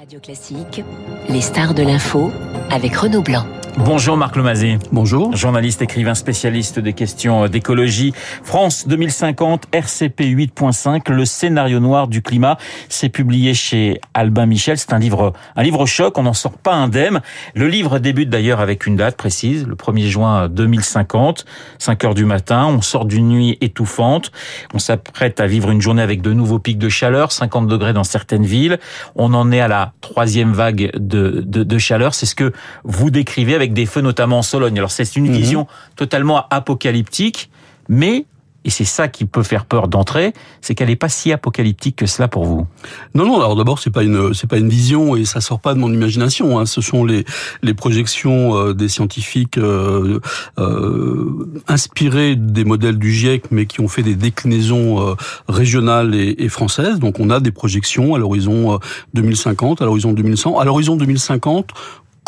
Radio Classique, les stars de l'info avec Renaud Blanc. Bonjour Marc Lomazé. Bonjour. Journaliste, écrivain, spécialiste des questions d'écologie. France 2050, RCP 8.5, le scénario noir du climat. C'est publié chez Albin Michel. C'est un livre, un livre choc. On n'en sort pas indemne. Le livre débute d'ailleurs avec une date précise, le 1er juin 2050, 5 heures du matin. On sort d'une nuit étouffante. On s'apprête à vivre une journée avec de nouveaux pics de chaleur, 50 degrés dans certaines villes. On en est à la troisième vague de, de, de chaleur. C'est ce que vous décrivez avec des feux notamment en Sologne. Alors c'est une vision totalement apocalyptique, mais et c'est ça qui peut faire peur d'entrer, c'est qu'elle n'est pas si apocalyptique que cela pour vous. Non, non. Alors d'abord, c'est pas une, c'est pas une vision et ça sort pas de mon imagination. Hein. Ce sont les les projections euh, des scientifiques euh, euh, inspirées des modèles du GIEC, mais qui ont fait des déclinaisons euh, régionales et, et, françaises. Donc on a des projections à l'horizon 2050, à l'horizon 2100, à l'horizon 2050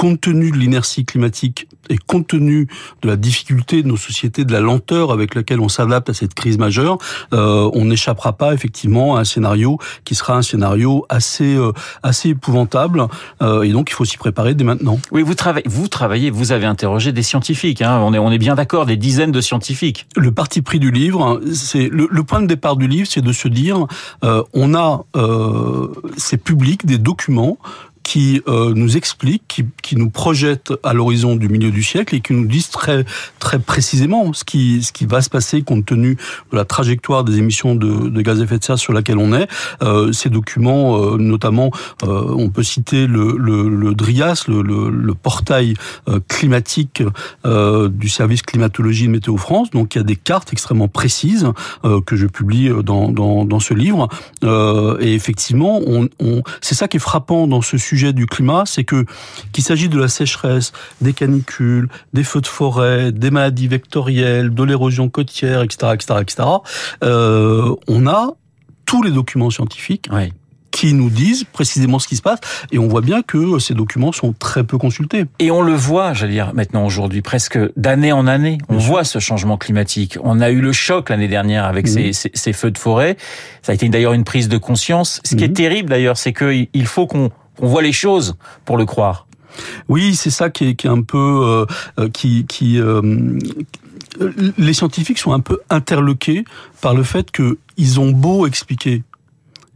compte tenu de l'inertie climatique et compte tenu de la difficulté de nos sociétés, de la lenteur avec laquelle on s'adapte à cette crise majeure, euh, on n'échappera pas effectivement à un scénario qui sera un scénario assez euh, assez épouvantable. Euh, et donc il faut s'y préparer dès maintenant. Oui, vous travaillez, vous travaillez, vous avez interrogé des scientifiques. Hein, on est on est bien d'accord, des dizaines de scientifiques. Le parti pris du livre, c'est le, le, point de départ du livre, c'est de se dire, euh, on a euh, c'est public des documents qui euh, nous expliquent, qui, qui, nous projettent à l'horizon du milieu du siècle et qui nous disent très très précisément ce qui ce qui va se passer compte tenu de la trajectoire des émissions de, de gaz à effet de serre sur laquelle on est. Euh, ces documents, euh, notamment, euh, on peut citer le, le, le DRIAS, le, le portail euh, climatique euh, du service climatologie de Météo France. Donc il y a des cartes extrêmement précises que je publie dans, dans, dans ce livre. et effectivement, on, on c'est ça qui est frappant dans ce sujet sujet du climat, c'est que qu'il s'agit de la sécheresse, des canicules, des feux de forêt, des maladies vectorielles, de l'érosion côtière, etc., etc., etc. Euh, on a tous les documents scientifiques. Oui qui nous disent précisément ce qui se passe. Et on voit bien que ces documents sont très peu consultés. Et on le voit, j'allais dire, maintenant aujourd'hui, presque d'année en année. On Bien voit sûr. ce changement climatique. On a eu le choc l'année dernière avec mmh. ces, feux de forêt. Ça a été d'ailleurs une prise de conscience. Ce qui mmh. est terrible d'ailleurs, c'est qu'il faut qu'on qu'on voit les choses pour le croire. Oui, c'est ça qui est, un peu euh, qui qui euh, les scientifiques sont un peu interloqués par le fait que ils ont beau expliquer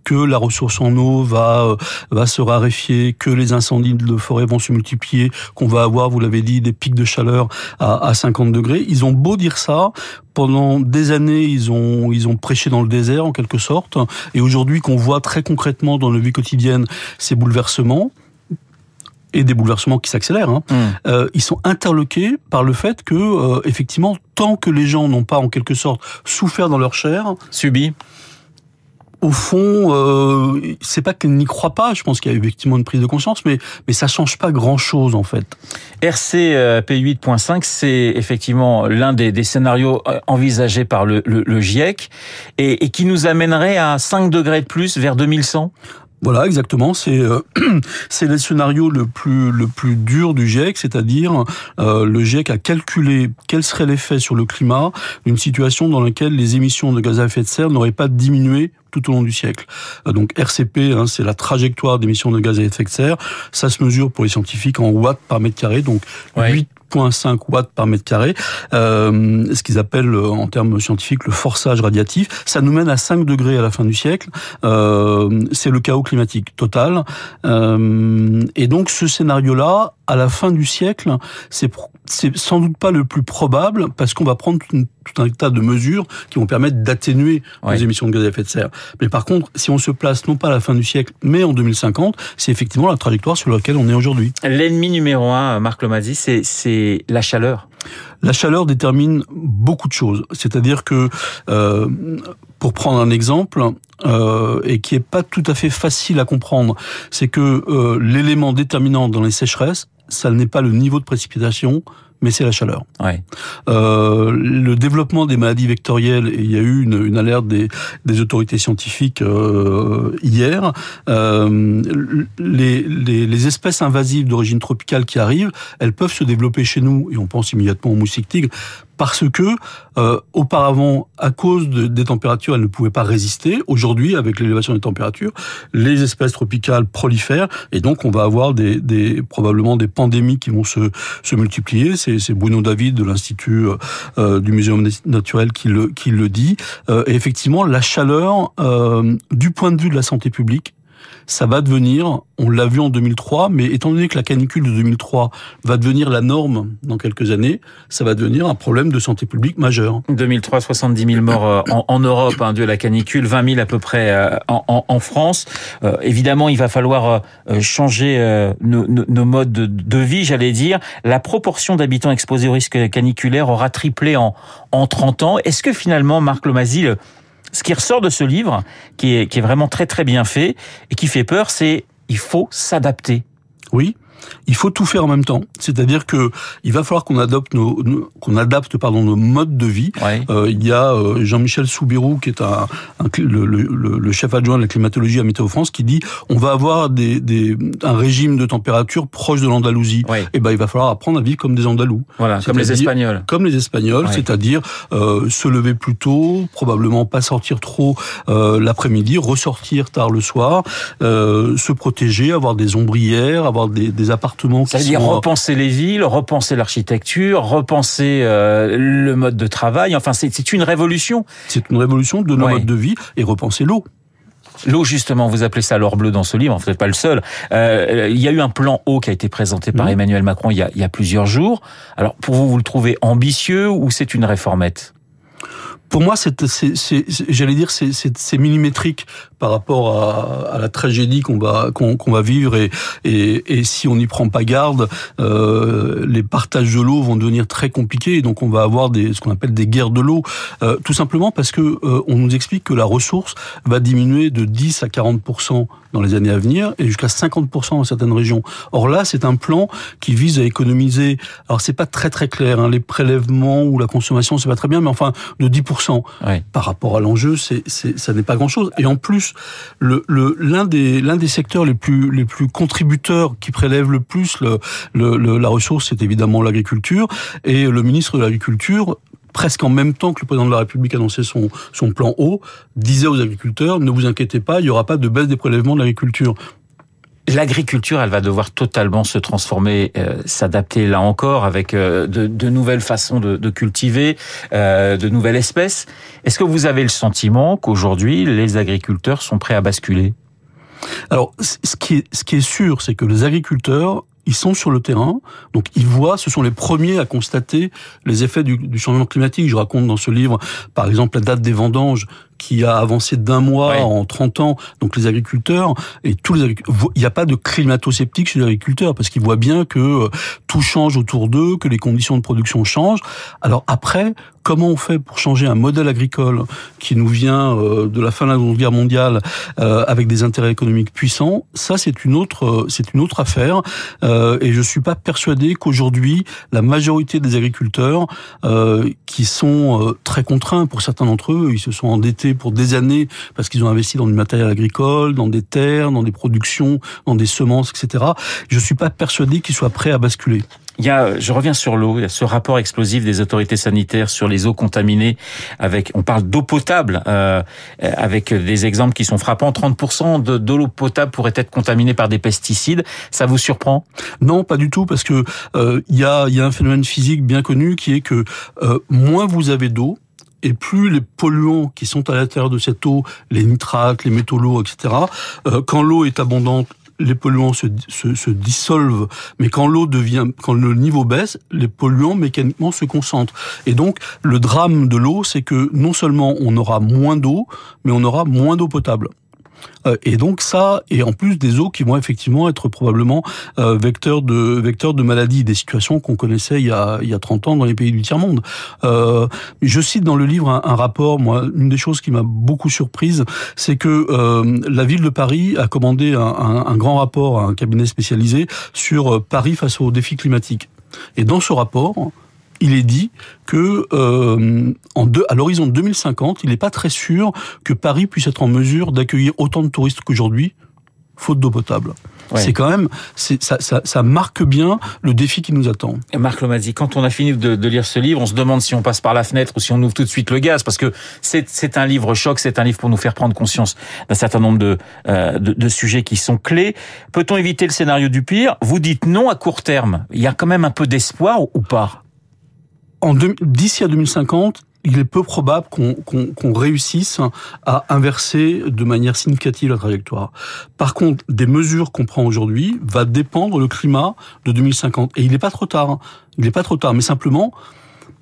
que la ressource en eau va euh, va se raréfier, que les incendies de forêt vont se multiplier, qu'on va avoir, vous l'avez dit, des pics de chaleur à, à 50 degrés. Ils ont beau dire ça, pendant des années, ils ont ils ont prêché dans le désert en quelque sorte, et aujourd'hui qu'on voit très concrètement dans nos vies quotidiennes ces bouleversements et des bouleversements qui s'accélèrent, hein, mmh. euh, ils sont interloqués par le fait que, euh, effectivement, tant que les gens n'ont pas en quelque sorte souffert dans leur chair, subi, au fond, euh, c'est pas qu'elle n'y croit pas. Je pense qu'il y a effectivement une prise de conscience, mais mais ça change pas grand chose en fait. RCP 8.5, c'est effectivement l'un des, des, scénarios envisagés par le, le, le GIEC et, et, qui nous amènerait à 5 degrés de plus vers 2100. Voilà, exactement. C'est euh, c'est le scénario le plus le plus dur du GIEC, c'est-à-dire euh, le GIEC a calculé quel serait l'effet sur le climat d'une situation dans laquelle les émissions de gaz à effet de serre n'auraient pas diminué tout au long du siècle. Euh, donc RCP, hein, c'est la trajectoire d'émissions de gaz à effet de serre. Ça se mesure pour les scientifiques en watts par mètre carré, donc ouais. 8 0,5 watts par mètre carré, euh, ce qu'ils appellent en termes scientifiques le forçage radiatif. Ça nous mène à 5 degrés à la fin du siècle. Euh, c'est le chaos climatique total. Euh, et donc ce scénario-là, à la fin du siècle, c'est c'est sans doute pas le plus probable parce qu'on va prendre tout, tout, un tas de mesures qui vont permettre d'atténuer les émissions de gaz à effet de serre. Mais par contre, si on se place non pas à la fin du siècle, mais en 2050, c'est effectivement la trajectoire sur laquelle on est aujourd'hui. L'ennemi numéro un, Marc Lomazzi, c'est la chaleur. La chaleur détermine beaucoup de choses. C'est-à-dire que, euh, pour prendre un exemple, euh, et qui est pas tout à fait facile à comprendre, c'est que euh, l'élément déterminant dans les sécheresses, ça n'est pas le niveau de précipitation, mais c'est la chaleur. Ouais. Euh, le développement des maladies vectorielles, et il y a eu une, une alerte des, des, autorités scientifiques euh, hier, euh, les, les, les, espèces invasives d'origine tropicale qui arrivent, elles peuvent se développer chez nous, et on pense immédiatement aux moustiques tigres, parce que euh, auparavant, à cause des températures, elles ne pouvaient pas résister. Aujourd'hui, avec l'élévation des températures, les espèces tropicales prolifèrent et donc on va avoir des, probablement des pandémies qui vont se, multiplier. C'est Bruno David de l'Institut euh, euh, du Muséum naturel qui le, qui le dit. Et effectivement, la chaleur, du point de vue de la santé publique, ça va devenir, on l'a vu en 2003, mais étant donné que la canicule de 2003 va devenir la norme dans quelques années, ça va devenir un problème de santé publique majeur. 2003, 70 000 morts euh, en, Europe hein, dû à la canicule, 20 000 à peu près euh, en, France. Euh, évidemment, il va falloir changer nos, modes de, vie, j'allais dire. La proportion d'habitants exposés au risque caniculaire aura triplé en, en 30 ans. Est-ce que finalement, Marc Lomazil, ce qui ressort de ce livre, qui est, qui est vraiment très très bien fait et qui fait peur, c'est il faut s'adapter. Oui, il faut tout faire en même temps. C'est-à-dire que il va falloir qu'on adopte nos, qu'on adapte pardon nos modes de vie. Euh, il y a euh, Jean-Michel Soubirou qui est un, le, le, le, chef adjoint de la climatologie à Météo France qui dit on va avoir des, des un régime de température proche de l'Andalousie. Et eh ben il va falloir apprendre à vivre comme des Andalous. Voilà, comme les Espagnols. Comme les Espagnols, c'est-à-dire euh, se lever plus tôt, probablement pas sortir trop euh, l'après-midi, ressortir tard le soir, euh, se protéger, avoir des ombrières, avoir des, des appartements. Ça veut dire repenser les villes, repenser l'architecture, repenser euh, le mode de travail. Enfin, c'est une révolution. C'est une révolution de nos modes de vie et repenser l'eau. L'eau, justement, vous appelez ça l'or bleu dans ce livre, vous n'êtes pas le seul. Euh, il y a eu un plan eau qui a été présenté par mmh. Emmanuel Macron il y, a, il y a plusieurs jours. Alors, pour vous, vous le trouvez ambitieux ou c'est une réformette? Pour moi, c'est, j'allais dire, c'est millimétrique par rapport à, à la tragédie qu'on va qu'on va vivre et, et, et si on n'y prend pas garde, euh, les partages de l'eau vont devenir très compliqués et donc on va avoir des ce qu'on appelle des guerres de l'eau, euh, tout simplement parce que euh, on nous explique que la ressource va diminuer de 10 à 40% dans les années à venir et jusqu'à 50% dans certaines régions. Or là, c'est un plan qui vise à économiser. Alors c'est pas très très clair, hein, les prélèvements ou la consommation, c'est pas très bien, mais enfin de 10% par rapport à l'enjeu, c'est, ça n'est pas grand chose. Et en plus, le, le, l'un des l'un des secteurs les plus les plus contributeurs qui prélève le plus le, le, la ressource, c'est évidemment l'agriculture. Et le ministre de l'agriculture presque en même temps que le président de la République annonçait son, son plan eau, disait aux agriculteurs, ne vous inquiétez pas, il n'y aura pas de baisse des prélèvements de l'agriculture. L'agriculture, elle va devoir totalement se transformer, euh, s'adapter là encore avec euh, de, de, nouvelles façons de, de cultiver, euh, de nouvelles espèces. Est-ce que vous avez le sentiment qu'aujourd'hui, les agriculteurs sont prêts à basculer? Alors, ce qui est, ce qui est sûr, c'est que les agriculteurs ils sont sur le terrain, donc ils voient, ce sont les premiers à constater les effets du, du changement climatique. Je raconte dans ce livre, par exemple, la date des vendanges qui a avancé d'un mois en 30 ans. Donc les agriculteurs et tous les agriculteurs, il n'y a pas de climato-sceptique chez les agriculteurs parce qu'ils voient bien que euh, tout change autour d'eux, que les conditions de production changent. Alors après, comment on fait pour changer un modèle agricole qui nous vient euh, de la fin de la Seconde Guerre mondiale euh, avec des intérêts économiques puissants? Ça, c'est une autre, c'est une autre affaire. Et je suis pas persuadé qu'aujourd'hui la majorité des agriculteurs qui sont très contraints pour certains d'entre eux, ils se sont endettés pour des années parce qu'ils ont investi dans du matériel agricole, dans des terres, dans des productions, dans des semences, etc. Je suis pas persuadé qu'ils soient prêts à basculer. Il y a, je reviens sur l'eau, il y a ce rapport explosif des autorités sanitaires sur les eaux contaminées avec, on parle d'eau potable, euh, avec des exemples qui sont frappants. 30% de, de l'eau potable pourrait être contaminée par des pesticides. Ça vous surprend? Non, pas du tout, parce que euh, il y, a, y a un phénomène physique bien connu qui est que euh, moins vous avez d'eau, et plus les polluants qui sont à l'intérieur de cette eau, les nitrates, les métaux lourds, etc., euh, quand l'eau est abondante, les polluants se, dissolvent, mais quand l'eau quand le niveau baisse, les polluants mécaniquement se concentrent. Et donc, le drame de l'eau, c'est que non seulement on aura moins d'eau, mais on aura moins d'eau potable. Euh, et donc ça, et en plus des eaux qui vont effectivement être probablement euh, vecteurs de vecteurs de maladies, des situations qu'on connaissait il y, a, il y a 30 ans dans les pays du tiers-monde. Euh, je cite dans le livre un, rapport, moi, une des choses qui m'a beaucoup surprise, c'est que la ville de Paris a commandé un grand rapport à un cabinet spécialisé sur Paris face aux défis climatiques. Et dans ce rapport, il est dit que euh, en deux, à l'horizon 2050, il n'est pas très sûr que Paris puisse être en mesure d'accueillir autant de touristes qu'aujourd'hui, faute d'eau potable. C'est quand même, ça, ça, ça, marque bien le défi qui nous attend. Et Marc Lomazzi, quand on a fini de, de, lire ce livre, on se demande si on passe par la fenêtre ou si on ouvre tout de suite le gaz, parce que c'est un livre choc, c'est un livre pour nous faire prendre conscience d'un certain nombre de, euh, de, de, sujets qui sont clés. Peut-on éviter le scénario du pire? Vous dites non à court terme. Il y a quand même un peu d'espoir ou pas? D'ici à 2050, il est peu probable qu'on réussisse à inverser de manière significative la trajectoire. Par contre, des mesures qu'on prend aujourd'hui va dépendre le climat de 2050. Et il n'est pas trop tard. Hein. Il n'est pas trop tard. Mais simplement,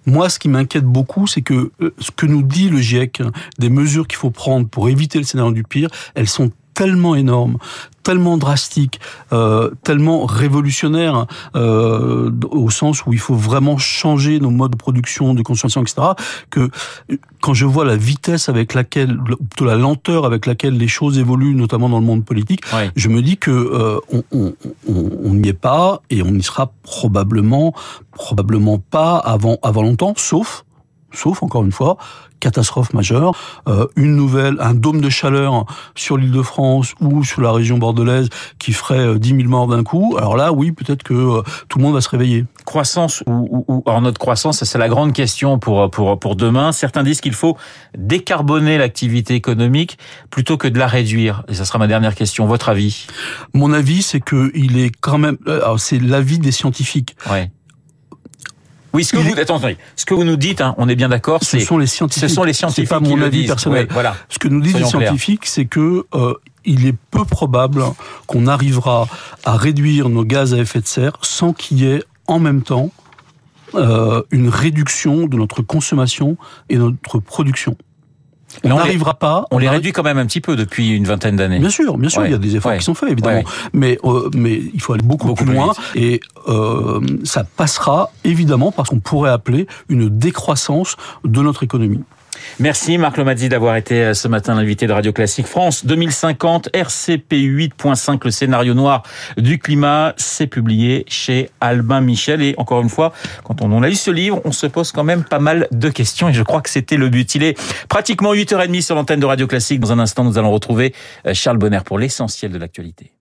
moi, ce qui m'inquiète beaucoup, c'est que euh, ce que nous dit le GIEC, des mesures qu'il faut prendre pour éviter le scénario du pire, elles sont tellement énorme, tellement drastique, euh, tellement révolutionnaire, euh, au sens où il faut vraiment changer nos modes de production, de consommation, etc., que quand je vois la vitesse avec laquelle, plutôt la lenteur avec laquelle les choses évoluent, notamment dans le monde politique, je me dis que euh, on n'y est pas et on n'y sera probablement, probablement pas avant, avant longtemps, sauf sauf encore une fois catastrophe majeure, euh, une nouvelle, un dôme de chaleur sur l'île de France ou sur la région bordelaise qui ferait 10 euh, 000 morts d'un coup, alors là, oui, peut-être que euh, tout le monde va se réveiller. Croissance ou, ou, ou notre croissance, c'est la grande question pour, pour, pour demain. Certains disent qu'il faut décarboner l'activité économique plutôt que de la réduire. Et ça sera ma dernière question. Votre avis? Mon avis, c'est que il est quand même, c'est l'avis des scientifiques. Ouais. Oui, ce que vous, attendez, ce que vous nous dites, hein, on est bien d'accord, ce sont les scientifiques. Ce sont les scientifiques. Pas mon avis personnel. voilà. Ce que nous disent les scientifiques, c'est que euh, il est peu probable qu'on arrivera à réduire nos gaz à effet de serre sans qu'il y ait en même temps euh, une réduction de notre consommation et notre production. On n'arrivera pas. On, les réduit quand même un petit peu depuis une vingtaine d'années. Bien sûr, bien sûr, il y a des efforts qui sont faits évidemment, mais euh, mais il faut aller beaucoup, plus, loin et euh, ça passera évidemment parce qu'on pourrait appeler une décroissance de notre économie. Merci Marc Lomazzi d'avoir été euh, ce matin l'invité de Radio Classique France 2050 RCP 8.5 le scénario noir du climat c'est publié chez Albin Michel et encore une fois quand on a lu ce livre on se pose quand même pas mal de questions et je crois que c'était le but. Il est pratiquement 8h30 sur l'antenne de Radio Classique. Dans un instant nous allons retrouver euh, Charles Bonner pour l'essentiel de l'actualité.